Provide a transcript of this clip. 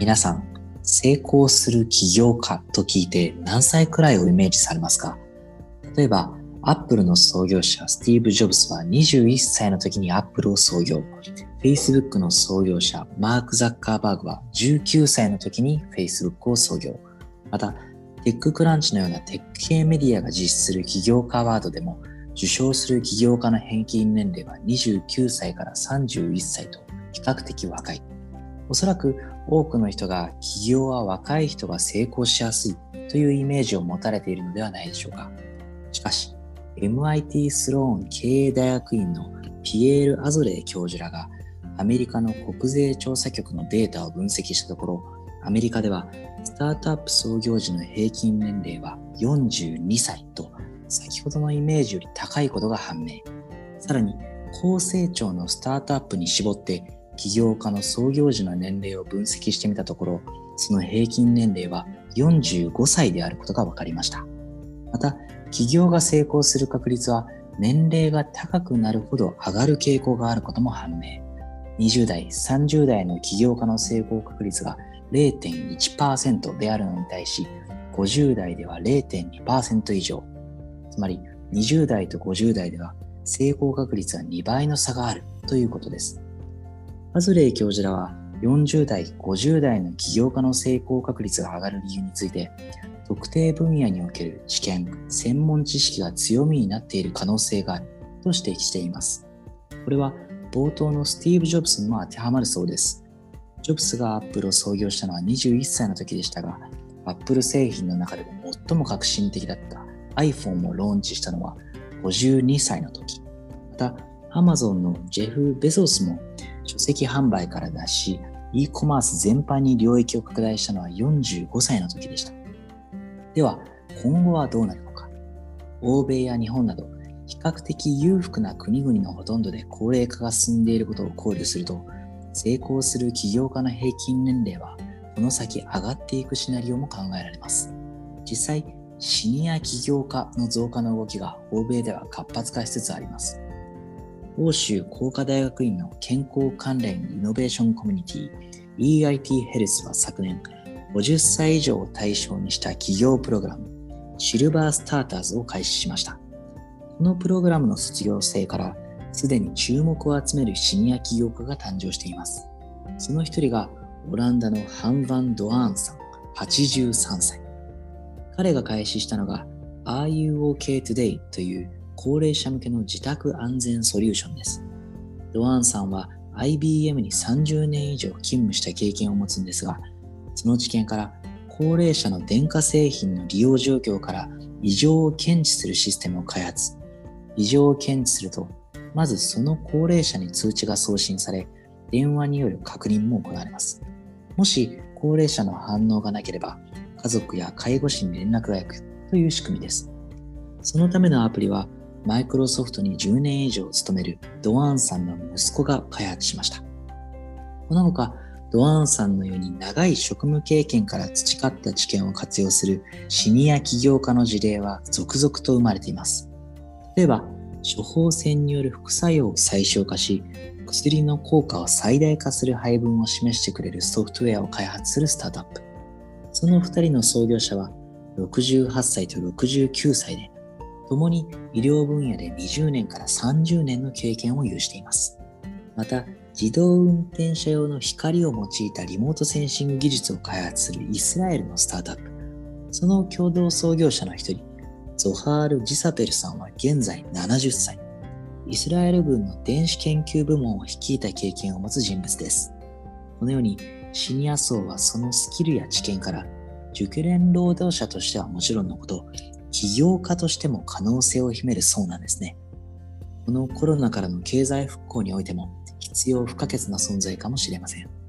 皆さん、成功する起業家と聞いて何歳くらいをイメージされますか？例えば、アップルの創業者スティーブ・ジョブズは21歳の時にアップルを創業。Facebook の創業者マーク・ザッカーバーグは19歳の時に Facebook を創業。また、 TechCrunch のようなテック系メディアが実施する起業家アワードでも受賞する起業家の平均年齢は29歳から31歳と比較的若い。おそらく多くの人が起業は若い人が成功しやすいというイメージを持たれているのではないでしょうか。しかし、MIT スローン経営大学院のピエール・アゾレイ教授らがアメリカの国税調査局のデータを分析したところ、アメリカではスタートアップ創業時の平均年齢は42歳と先ほどのイメージより高いことが判明。さらに、高成長のスタートアップに絞って起業家の創業時の年齢を分析してみたところ、その平均年齢は45歳であることが分かりました。また、起業が成功する確率は年齢が高くなるほど上がる傾向があることも判明。20代、30代の起業家の成功確率が0.1%であるのに対し、50代では0.2%以上。つまり、20代と50代では成功確率は2倍の差があるということです。アズレイ教授らは40代、50代の起業家の成功確率が上がる理由について、特定分野における知見、専門知識が強みになっている可能性があると指摘しています。これは冒頭のスティーブ・ジョブズにも当てはまるそうです。ジョブズがアップルを創業したのは21歳の時でしたが、アップル製品の中でも最も革新的だった iPhone をローンチしたのは52歳の時。また、Amazon のジェフ・ベゾスも書籍販売から脱し、e コマース全般に領域を拡大したのは45歳の時でした。では、今後はどうなるのか。欧米や日本など、比較的裕福な国々のほとんどで高齢化が進んでいることを考慮すると、成功する起業家の平均年齢は、この先上がっていくシナリオも考えられます。実際、シニア起業家の増加の動きが欧米では活発化しつつあります。欧州工科大学院の健康関連イノベーションコミュニティ EIT ヘルスは昨年、50歳以上を対象にした企業プログラム、シルバースターターズを開始しました。このプログラムの卒業生から、すでに注目を集めるシニア起業家が誕生しています。その一人が、オランダのハン・ヴァン・ドアーンさん、83歳。彼が開始したのが、RUOK Today という高齢者向けの自宅安全ソリューションです。ドアンさんは IBM に30年以上勤務した経験を持つんですが、その知見から高齢者の電化製品の利用状況から異常を検知するシステムを開発。異常を検知すると、まずその高齢者に通知が送信され、電話による確認も行われます。もし高齢者の反応がなければ、家族や介護士に連絡が行くという仕組みです。そのためのアプリは、マイクロソフトに10年以上勤めるドアンさんの息子が開発しました。この他、ドアンさんのように長い職務経験から培った知見を活用するシニア起業家の事例は続々と生まれています。例えば、処方箋による副作用を最小化し、薬の効果を最大化する配分を示してくれるソフトウェアを開発するスタートアップ。その2人の創業者は68歳と69歳で、共に医療分野で20年から30年の経験を有しています。また、自動運転車用の光を用いたリモートセンシング技術を開発するイスラエルのスタートアップ。その共同創業者の一人、ゾハール・ジサペルさんは現在70歳。イスラエル軍の電子研究部門を率いた経験を持つ人物です。このように、シニア層はそのスキルや知見から、熟練労働者としてはもちろんのこと、起業家としても可能性を秘めるそうなんですね。このコロナからの経済復興においても必要不可欠な存在かもしれません。